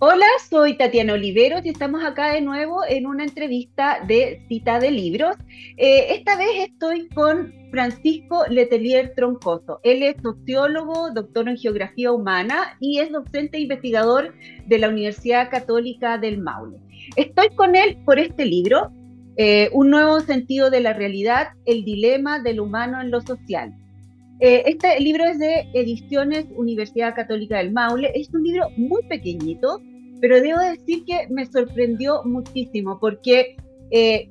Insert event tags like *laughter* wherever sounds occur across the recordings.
Hola, soy Tatiana Oliveros y estamos acá de nuevo en una entrevista de cita de libros. Eh, esta vez estoy con Francisco Letelier Troncoso. Él es sociólogo, doctor en geografía humana y es docente e investigador de la Universidad Católica del Maule. Estoy con él por este libro, eh, Un nuevo sentido de la realidad, el dilema del humano en lo social. Eh, este libro es de Ediciones Universidad Católica del Maule. Es un libro muy pequeñito, pero debo decir que me sorprendió muchísimo porque eh,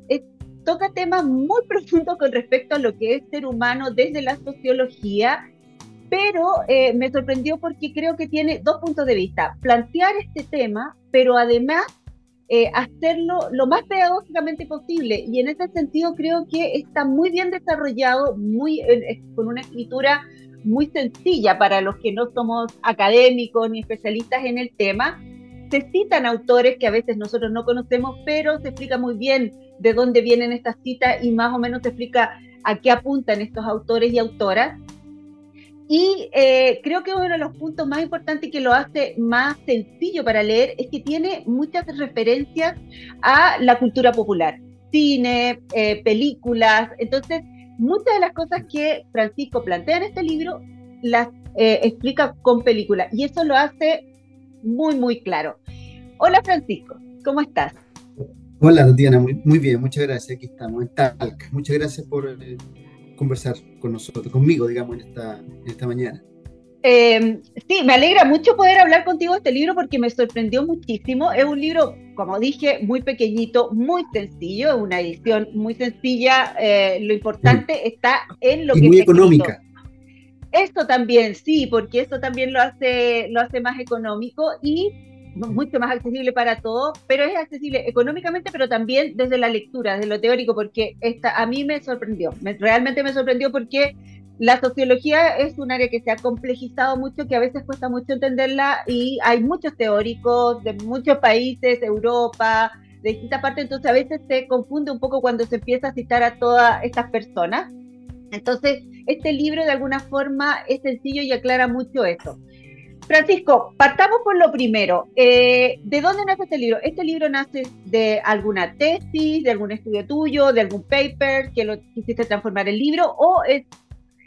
toca temas muy *laughs* profundos con respecto a lo que es ser humano desde la sociología, pero eh, me sorprendió porque creo que tiene dos puntos de vista. Plantear este tema, pero además eh, hacerlo lo más pedagógicamente posible. Y en ese sentido creo que está muy bien desarrollado, muy, con una escritura muy sencilla para los que no somos académicos ni especialistas en el tema. Se citan autores que a veces nosotros no conocemos, pero se explica muy bien de dónde vienen estas citas y más o menos se explica a qué apuntan estos autores y autoras. Y eh, creo que uno de los puntos más importantes que lo hace más sencillo para leer es que tiene muchas referencias a la cultura popular, cine, eh, películas. Entonces, muchas de las cosas que Francisco plantea en este libro las eh, explica con películas y eso lo hace muy, muy claro. Hola Francisco, ¿cómo estás? Hola Tatiana, muy, muy bien, muchas gracias. Aquí estamos en Talca. Muchas gracias por conversar con nosotros, conmigo, digamos, en esta, esta mañana. Eh, sí, me alegra mucho poder hablar contigo de este libro porque me sorprendió muchísimo. Es un libro, como dije, muy pequeñito, muy sencillo, es una edición muy sencilla. Eh, lo importante está en lo y que... Muy económica. Esto también, sí, porque esto también lo hace, lo hace más económico y mucho más accesible para todos, pero es accesible económicamente, pero también desde la lectura, desde lo teórico, porque esta, a mí me sorprendió, realmente me sorprendió porque la sociología es un área que se ha complejizado mucho, que a veces cuesta mucho entenderla y hay muchos teóricos de muchos países, Europa, de distintas partes, entonces a veces se confunde un poco cuando se empieza a citar a todas estas personas. Entonces, este libro de alguna forma es sencillo y aclara mucho eso. Francisco, partamos por lo primero. Eh, ¿De dónde nace este libro? ¿Este libro nace de alguna tesis, de algún estudio tuyo, de algún paper que lo quisiste transformar en libro o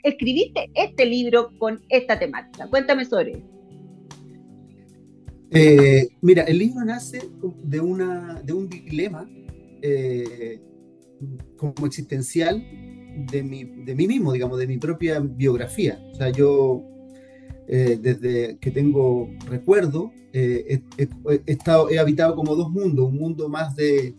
escribiste este libro con esta temática? Cuéntame sobre eso. Eh, mira, el libro nace de, una, de un dilema eh, como existencial de, de mí mismo, digamos, de mi propia biografía. O sea, yo eh, desde que tengo recuerdo, eh, he, estado, habitado como dos mundos, un mundo más de,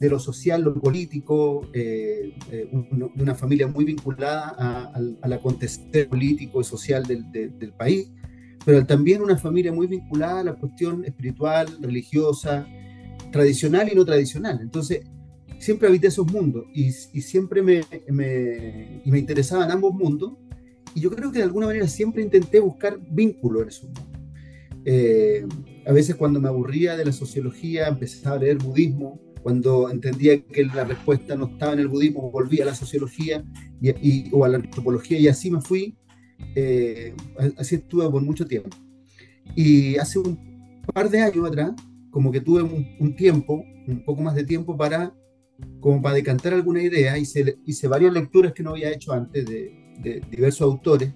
de lo social, lo político, eh, de una familia muy vinculada al, acontecer político y social del, del, país, pero también una familia muy vinculada a la cuestión espiritual, religiosa, tradicional y no tradicional. Entonces, siempre habité esos mundos y, y siempre me, me, y me interesaban ambos mundos y yo creo que de alguna manera siempre intenté buscar vínculo en eso. Eh, a veces cuando me aburría de la sociología empezaba a leer budismo, cuando entendía que la respuesta no estaba en el budismo, volvía a la sociología y, o a la antropología y así me fui. Eh, así estuve por mucho tiempo. Y hace un par de años atrás, como que tuve un, tiempo, un poco más de tiempo para, como para decantar alguna idea, hice, hice varias lecturas que no había hecho antes de, diversos autores,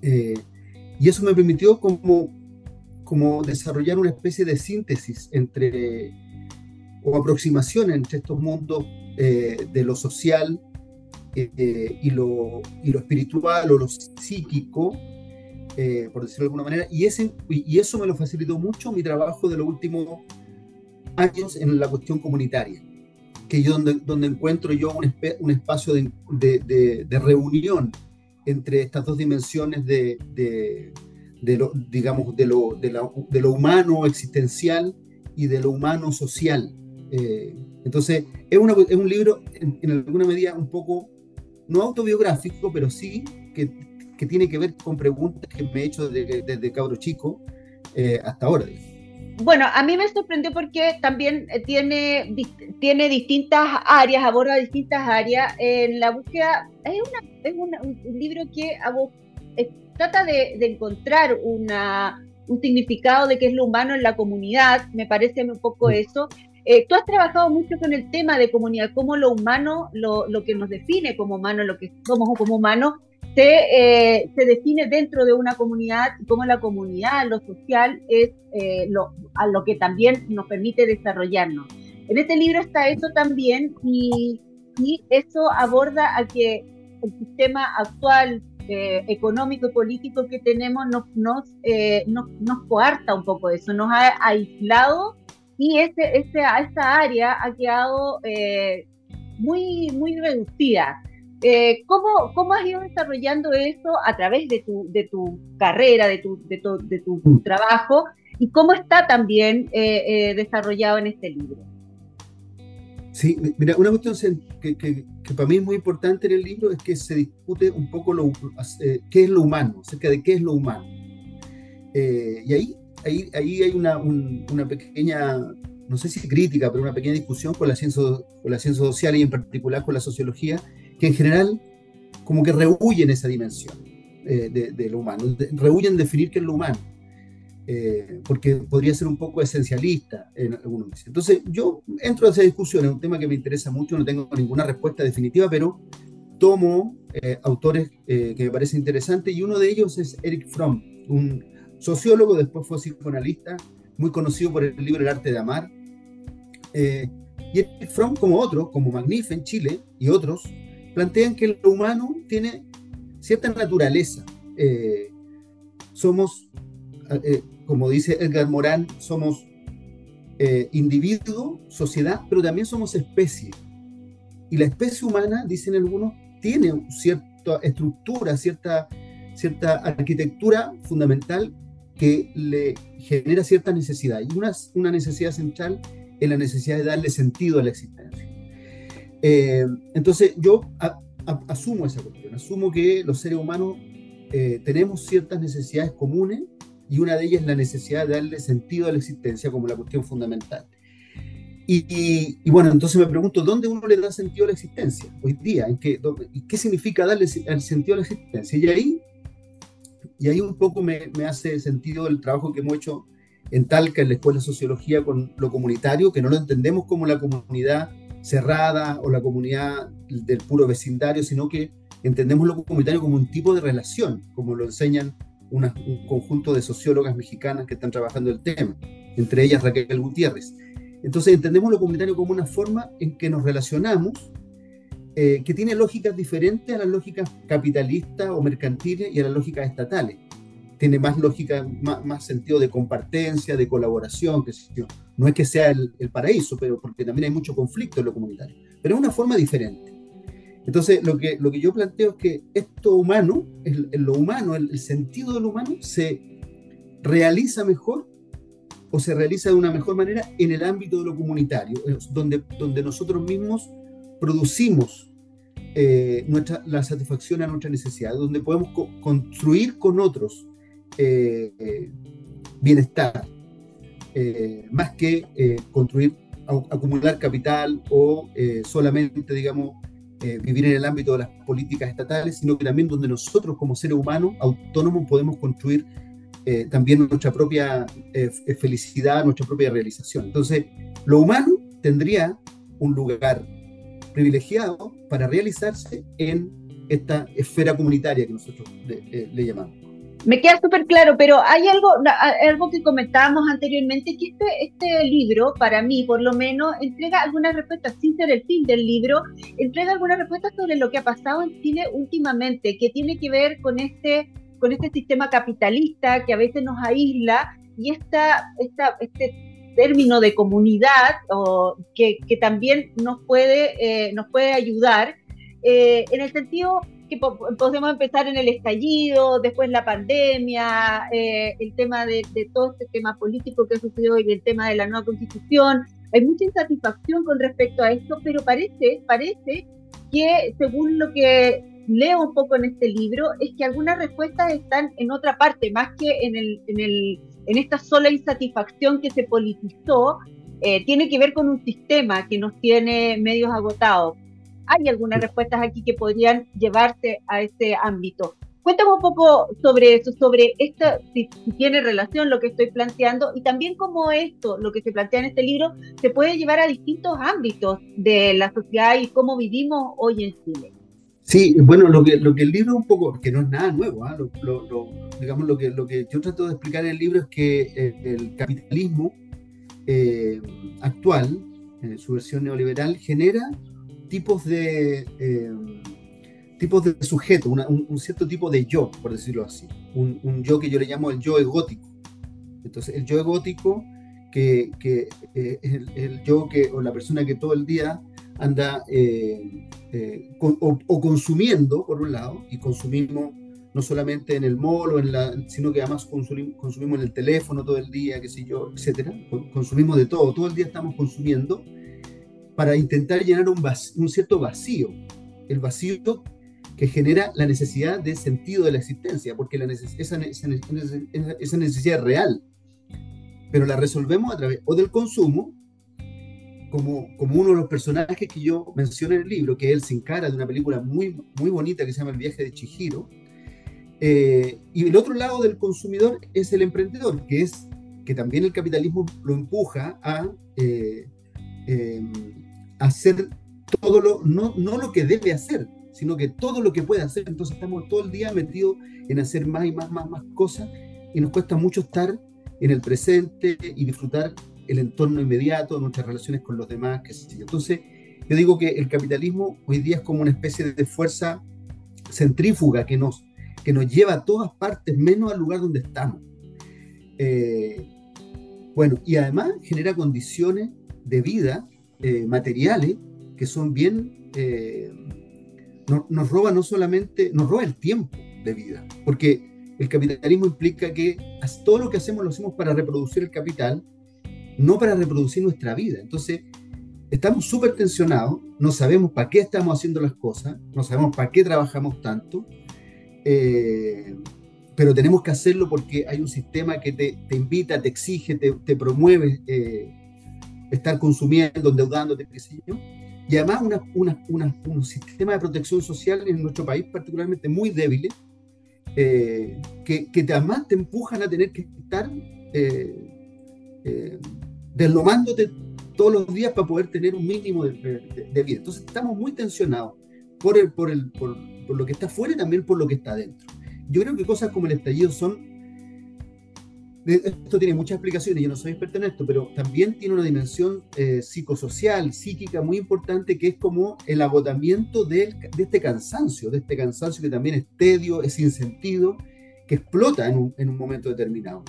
eh, y eso me permitió como, como desarrollar una especie de síntesis entre, o aproximación entre estos mundos eh, de lo social eh, y, lo, y lo espiritual o lo psíquico, por decirlo de alguna manera, y, ese, y eso me lo facilitó mucho mi trabajo de los últimos años en la cuestión comunitaria que yo donde, donde encuentro yo un, un espacio de, de, de, reunión entre estas dos dimensiones de, de lo, digamos, de lo, de, la, de lo humano existencial y de lo humano social. Eh, entonces, es, una, es un libro en, alguna medida un poco, no autobiográfico, pero sí que, que, tiene que ver con preguntas que me he hecho desde, desde cabro chico eh, hasta ahora. Digamos bueno, a mí me sorprendió porque también eh, tiene, tiene distintas áreas, aborda distintas áreas. En la búsqueda, es, una, es un libro que eh, trata de, encontrar una, un significado de qué es lo humano en la comunidad, me parece un poco eso. Eh, tú has trabajado mucho con el tema de comunidad, cómo lo humano, lo, lo que nos define como humano, lo que somos como humanos, se, eh, se define dentro de una comunidad y cómo la comunidad, lo social, es eh, lo, a lo que también nos permite desarrollarnos. En este libro está eso también y, y eso aborda a que el sistema actual eh, económico y político que tenemos nos, nos, nos, nos, coarta un poco eso, nos ha aislado y ese, ese, esta área ha quedado muy, muy reducida. Eh, ¿cómo, ¿Cómo has ido desarrollando eso a través de tu, de tu carrera, de tu, de tu, de tu mm. trabajo? ¿Y cómo está también eh, eh, desarrollado en este libro? Sí, mira, una cuestión que, que, para mí es muy importante en el libro es que se discute un poco lo, qué es lo humano, acerca de qué es lo humano. y ahí, ahí, ahí hay una, una pequeña, no sé si crítica, pero una pequeña discusión con la, ciencia, con la ciencia social y en particular con la sociología, que en general como que rehuyen esa dimensión eh, de, lo humano, rehuyen definir qué es lo humano, eh, porque podría ser un poco esencialista en algunos meses. Entonces yo entro a esa discusión, es un tema que me interesa mucho, no tengo ninguna respuesta definitiva, pero tomo eh, autores que me parecen interesantes y uno de ellos es Eric Fromm, un sociólogo, después fue psicoanalista, muy conocido por el libro El arte de amar. y Eric Fromm, como otros, como Magnif en Chile y otros, plantean que lo humano tiene cierta naturaleza. Eh, somos, eh, como dice Edgar Morán, somos eh, individuo, sociedad, pero también somos especie. Y la especie humana, dicen algunos, tiene cierta estructura, cierta, cierta arquitectura fundamental que le genera cierta necesidad. Y una, una necesidad central es la necesidad de darle sentido a la existencia. Eh, entonces yo asumo esa cuestión, asumo que los seres humanos eh, tenemos ciertas necesidades comunes y una de ellas es la necesidad de darle sentido a la existencia como la cuestión fundamental. Y, bueno, entonces me pregunto, ¿dónde uno le da sentido a la existencia hoy día? ¿En qué, qué significa darle el sentido a la existencia? Y ahí, y ahí un poco me, me hace sentido el trabajo que hemos hecho en Talca, en la Escuela de Sociología, con lo comunitario, que no lo entendemos como la comunidad cerrada o la comunidad del puro vecindario, sino que entendemos lo comunitario como un tipo de relación, como lo enseñan un conjunto de sociólogas mexicanas que están trabajando el tema, entre ellas Raquel Gutiérrez. Entonces entendemos lo comunitario como una forma en que nos relacionamos eh, que tiene lógicas diferentes a las lógicas capitalistas o mercantiles y a las lógicas estatales tiene más lógica, más, sentido de compartencia, de colaboración, que no es que sea el, paraíso, pero porque también hay mucho conflicto en lo comunitario, pero es una forma diferente. Entonces, lo que, lo que yo planteo es que esto humano, el, lo humano, el, sentido de lo humano, se realiza mejor o se realiza de una mejor manera en el ámbito de lo comunitario, donde, donde nosotros mismos producimos eh, nuestra, la satisfacción a nuestra necesidad, donde podemos construir con otros eh, bienestar, eh, más que eh, construir, acumular capital o solamente, digamos, vivir en el ámbito de las políticas estatales, sino que también donde nosotros como seres humanos autónomos podemos construir también nuestra propia felicidad, nuestra propia realización. Entonces, lo humano tendría un lugar privilegiado para realizarse en esta esfera comunitaria que nosotros le llamamos. Me queda súper claro, pero hay algo, algo que comentábamos anteriormente, que este, este libro, para mí por lo menos, entrega algunas respuestas, sin ser el fin del libro, entrega algunas respuestas sobre lo que ha pasado en Chile últimamente, que tiene que ver con este, con este sistema capitalista que a veces nos aísla y esta, esta, este término de comunidad o, que, que también nos puede, eh, nos puede ayudar eh, en el sentido que podemos empezar en el estallido, después la pandemia, eh, el tema de, todo este tema político que ha sucedido y el tema de la nueva constitución. Hay mucha insatisfacción con respecto a esto, pero parece, parece que según lo que leo un poco en este libro, es que algunas respuestas están en otra parte, más que en, el, en, el, en esta sola insatisfacción que se politizó, eh, tiene que ver con un sistema que nos tiene medios agotados hay algunas respuestas aquí que podrían llevarte a ese ámbito. Cuéntame un poco sobre eso, sobre esta, si, tiene relación lo que estoy planteando y también cómo esto, lo que se plantea en este libro, se puede llevar a distintos ámbitos de la sociedad y cómo vivimos hoy en Chile. Sí, bueno, lo que, lo que el libro un poco, que no es nada nuevo, ¿ah? digamos lo que, lo que yo trato de explicar en el libro es que eh, el capitalismo eh, actual, en su versión neoliberal, genera tipos de tipos de sujeto, un, cierto tipo de yo, por decirlo así. Un, yo que yo le llamo el yo egótico. Entonces, el yo egótico, que, que eh, es el, yo que, o la persona que todo el día anda eh, eh, o, consumiendo, por un lado, y consumimos no solamente en el mall, o en la, sino que además consumimos, consumimos en el teléfono todo el día, qué sé yo, etcétera. Consumimos de todo, todo el día estamos consumiendo para intentar llenar un, un cierto vacío. El vacío que genera la necesidad de sentido de la existencia, porque la esa, esa, esa, necesidad es real, pero la resolvemos a través o del consumo, como, como uno de los personajes que yo menciono en el libro, que él se encara de una película muy, muy bonita que se llama El viaje de Chihiro, eh, y el otro lado del consumidor es el emprendedor, que es que también el capitalismo lo empuja a eh, eh, hacer todo lo, no, no lo que debe hacer, sino que todo lo que puede hacer. Entonces estamos todo el día metidos en hacer más y más, más, más cosas y nos cuesta mucho estar en el presente y disfrutar el entorno inmediato, nuestras relaciones con los demás, qué sé yo. Entonces, yo digo que el capitalismo hoy día es como una especie de fuerza centrífuga que nos, que nos lleva a todas partes, menos al lugar donde estamos. Eh, bueno, y además genera condiciones de vida eh, materiales que son bien eh, nos roba no solamente, nos roba el tiempo de vida, porque el capitalismo implica que todo lo que hacemos lo hacemos para reproducir el capital, no para reproducir nuestra vida. Entonces, estamos súper tensionados, no sabemos para qué estamos haciendo las cosas, no sabemos para qué trabajamos tanto, eh, pero tenemos que hacerlo porque hay un sistema que te, invita, te exige, te, promueve eh, estar consumiendo, endeudándote, qué sé yo y además un sistema de protección social en nuestro país particularmente muy débil, eh, que, que además te empujan a tener que estar eh, eh, deslomándote todos los días para poder tener un mínimo de, vida. Entonces estamos muy tensionados por, el, por, el, por, por lo que está fuera y también por lo que está dentro. Yo creo que cosas como el estallido son esto tiene muchas explicaciones, yo no soy experto en esto, pero también tiene una dimensión eh, psicosocial, psíquica muy importante, que es como el agotamiento de, este cansancio, de este cansancio que también es tedio, es sin sentido, que explota en un, momento determinado,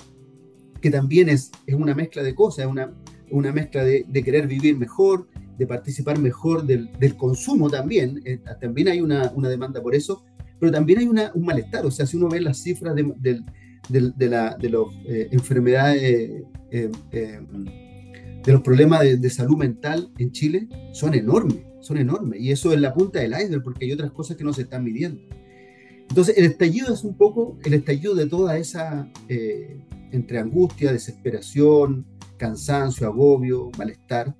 que también es, es una mezcla de cosas, es una, una mezcla de, querer vivir mejor, de participar mejor del, consumo también, eh, también hay una, demanda por eso, pero también hay un malestar, o sea, si uno ve las cifras del de, de, la, de las eh, enfermedades, eh, eh, de los problemas de, salud mental en Chile son enormes, son enormes. Y eso es la punta del iceberg, porque hay otras cosas que no se están midiendo. Entonces, el estallido es un poco el estallido de toda esa, entre angustia, desesperación, cansancio, agobio, malestar,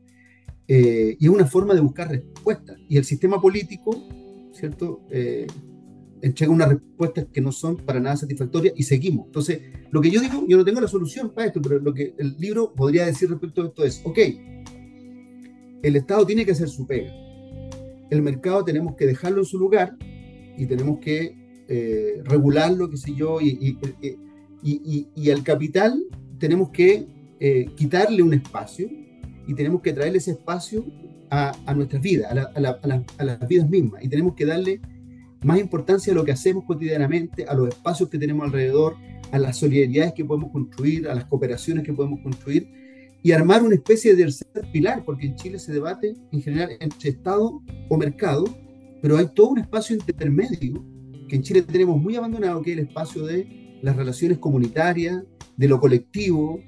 y es una forma de buscar respuestas. Y el sistema político, ¿cierto? Entrega unas respuestas que no son para nada satisfactorias y seguimos. Entonces, lo que yo digo, yo no tengo la solución para esto, pero lo que el libro podría decir respecto a esto es, ok, el Estado tiene que hacer su pega. El mercado tenemos que dejarlo en su lugar y tenemos que eh, regularlo, qué sé yo, y, y, y, al capital tenemos que eh, quitarle un espacio y tenemos que traerle ese espacio a, a nuestras vidas, a, a, a las vidas mismas, y tenemos que darle más importancia a lo que hacemos cotidianamente, a los espacios que tenemos alrededor, a las solidaridades que podemos construir, a las cooperaciones que podemos construir y armar una especie de tercer pilar, porque en Chile se debate en general entre Estado o mercado, pero hay todo un espacio intermedio que en Chile tenemos muy abandonado, que es el espacio de las relaciones comunitarias, de lo colectivo,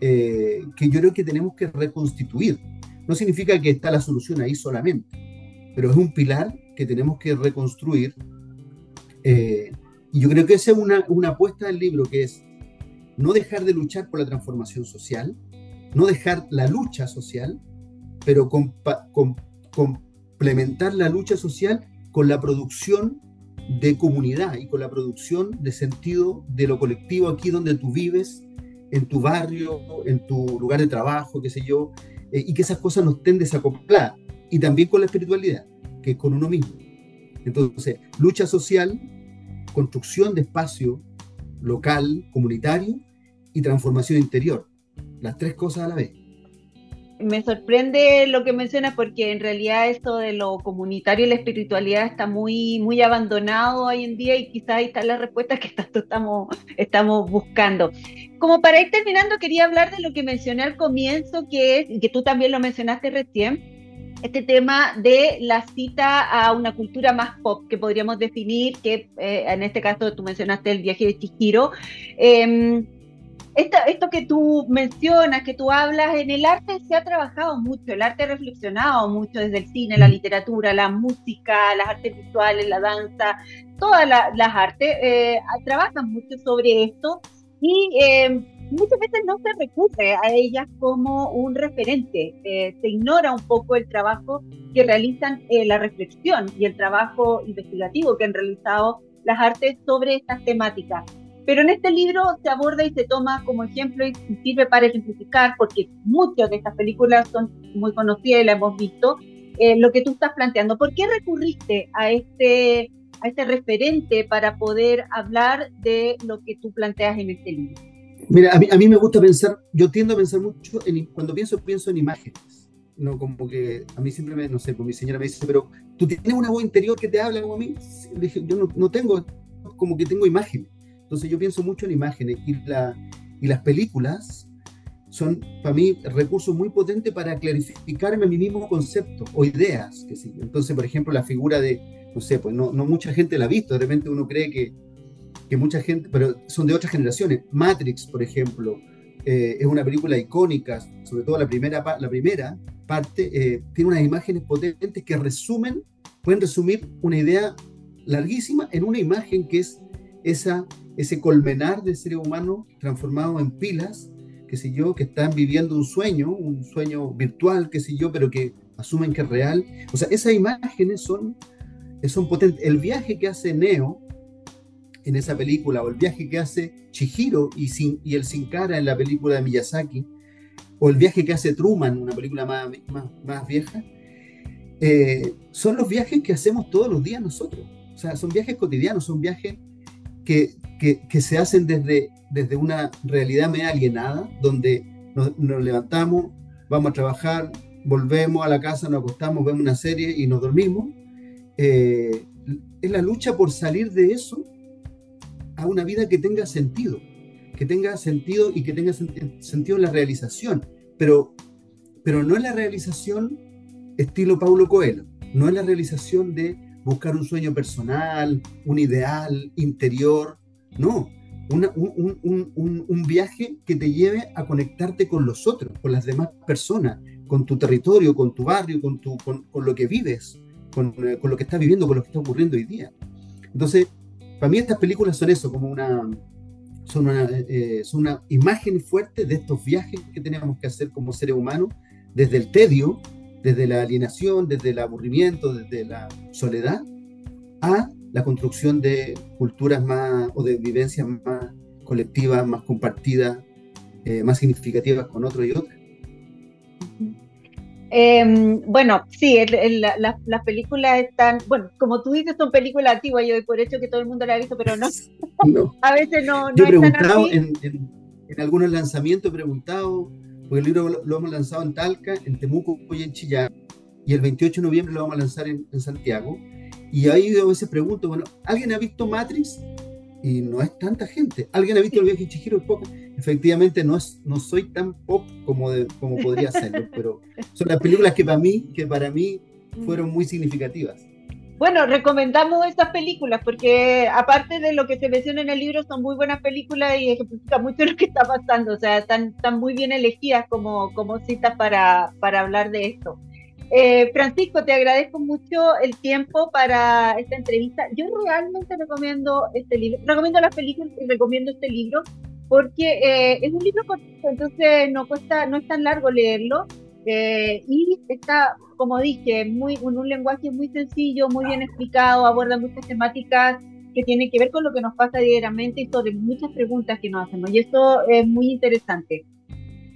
eh, que yo creo que tenemos que reconstituir. No significa que está la solución ahí solamente, pero es un pilar que tenemos que reconstruir. Eh, y yo creo que esa es una, una apuesta del libro, que es no dejar de luchar por la transformación social, no dejar la lucha social, pero complementar la lucha social con la producción de comunidad y con la producción de sentido de lo colectivo aquí donde tú vives, en tu barrio, en tu lugar de trabajo, qué sé yo, eh, y que esas cosas no estén desacopladas. Y también con la espiritualidad, que con uno mismo. Entonces, lucha social, construcción de espacio local, comunitario y transformación interior. Las tres cosas a la vez me sorprende lo que mencionas porque en realidad esto de lo comunitario y la espiritualidad está muy, muy abandonado hoy en día y quizás ahí está la respuesta que tanto estamos, estamos buscando. Como para ir terminando, quería hablar de lo que mencioné al comienzo, que es, y que tú también lo mencionaste recién, este tema de la cita a una cultura más pop, que podríamos definir, que eh, en este caso tú mencionaste el viaje de Chihiro. Eh, esto, que tú mencionas, que tú hablas, en el arte se ha trabajado mucho, el arte ha reflexionado mucho desde el cine, la literatura, la música, las artes visuales, la danza, todas las artes eh, trabajan mucho sobre esto y eh, muchas veces no se recurre a ellas como un referente, eh, se ignora un poco el trabajo que realizan la reflexión y el trabajo investigativo que han realizado las artes sobre estas temáticas. Pero en este libro se aborda y se toma como ejemplo y sirve para ejemplificar, porque muchas de estas películas son muy conocidas y las hemos visto, eh, lo que tú estás planteando. ¿Por qué recurriste a este, a este referente para poder hablar de lo que tú planteas en este libro? Mira, a mí, a mí me gusta pensar, yo tiendo a pensar mucho, en, cuando pienso, pienso en imágenes. No, como que a mí siempre me, no sé, pues mi señora me dice, pero tú tienes una voz interior que te habla como a mí. Le dije, yo no, no tengo, como que tengo imágenes. Entonces yo pienso mucho en imágenes y, la, y las películas son para mí recursos muy potentes para clarificarme mi mismo concepto o ideas. Que sí. Entonces, por ejemplo, la figura de, no sé, pues no, no mucha gente la ha visto, de repente uno cree que, que mucha gente, pero son de otras generaciones. Matrix, por ejemplo, eh, es una película icónica, sobre todo la primera, la primera parte, eh, tiene unas imágenes potentes que resumen, pueden resumir una idea larguísima en una imagen que es esa ese colmenar de seres humanos transformados en pilas, que sé yo, que están viviendo un sueño, un sueño virtual, que sé yo, pero que asumen que es real. O sea, esas imágenes son, son potentes. El viaje que hace Neo en esa película, o el viaje que hace Chihiro y, sin, y el Sin Cara en la película de Miyazaki, o el viaje que hace Truman, una película más, más, vieja, eh, son los viajes que hacemos todos los días nosotros. O sea, son viajes cotidianos, son viajes que, que, se hacen desde, desde una realidad media alienada, donde nos, levantamos, vamos a trabajar, volvemos a la casa, nos acostamos, vemos una serie y nos dormimos. Eh, es la lucha por salir de eso a una vida que tenga sentido, que tenga sentido y que tenga sentido en la realización, pero, pero no es la realización estilo Paulo Coelho, no es la realización de buscar un sueño personal, un ideal interior, no, un, viaje que te lleve a conectarte con los otros, con las demás personas, con tu territorio, con tu barrio, con, tu, con, lo que vives, con, lo que estás viviendo, con lo que está ocurriendo hoy día. Entonces, para mí estas películas son eso, como una, son una, eh, son una imagen fuerte de estos viajes que tenemos que hacer como seres humanos, desde el tedio, desde la alienación, desde el aburrimiento, desde la soledad, a la construcción de culturas más o de vivencias más colectivas, más compartidas, eh, más significativas con otros y otras. Em, bueno, sí, las películas están, bueno, como tú dices, son películas antiguas, yo por hecho que todo el mundo la ha visto, pero no, *laughs* *laughs* a veces no. Yo he preguntado en, en, algunos lanzamientos, he preguntado, porque el libro lo, hemos lanzado en Talca, en Temuco y en Chillán, y el 28 de noviembre lo vamos a lanzar en, en Santiago. Y ahí yo a veces pregunto, bueno, ¿alguien ha visto Matrix? Y no es tanta gente. ¿Alguien ha visto el viaje de Chihiro? Efectivamente, no, es, no soy tan pop como, como podría serlo, *laughs* pero son las películas que para mí, que para mí fueron muy significativas. Bueno, recomendamos estas películas porque aparte de lo que se menciona en el libro, son muy buenas películas y ejemplifican mucho *laughs* lo que está pasando. O sea, están, están muy bien elegidas como, como citas para, para hablar de esto. Eh, Francisco, te agradezco mucho el tiempo para esta entrevista. Yo realmente recomiendo este libro, recomiendo las películas y recomiendo este libro porque eh, es un libro cortito, entonces no cuesta, no es tan largo leerlo. Eh, y está, como dije, muy, con un lenguaje muy sencillo, muy bien explicado, aborda muchas temáticas que tienen que ver con lo que nos pasa diariamente y sobre muchas preguntas que nos hacemos. Y eso es muy interesante.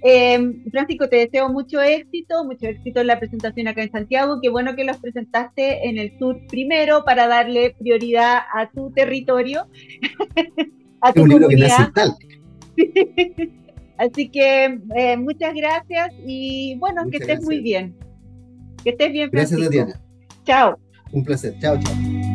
Eh, Francisco, te deseo mucho éxito, mucho éxito en la presentación acá en Santiago. Qué bueno que los presentaste en el sur primero para darle prioridad a tu territorio, *laughs* a tu comunidad. *laughs* Así que eh, muchas gracias y bueno, que estés muy bien. Que estés bien, Francisco. Gracias, Tatiana. Chao. Un placer. Chao, chao.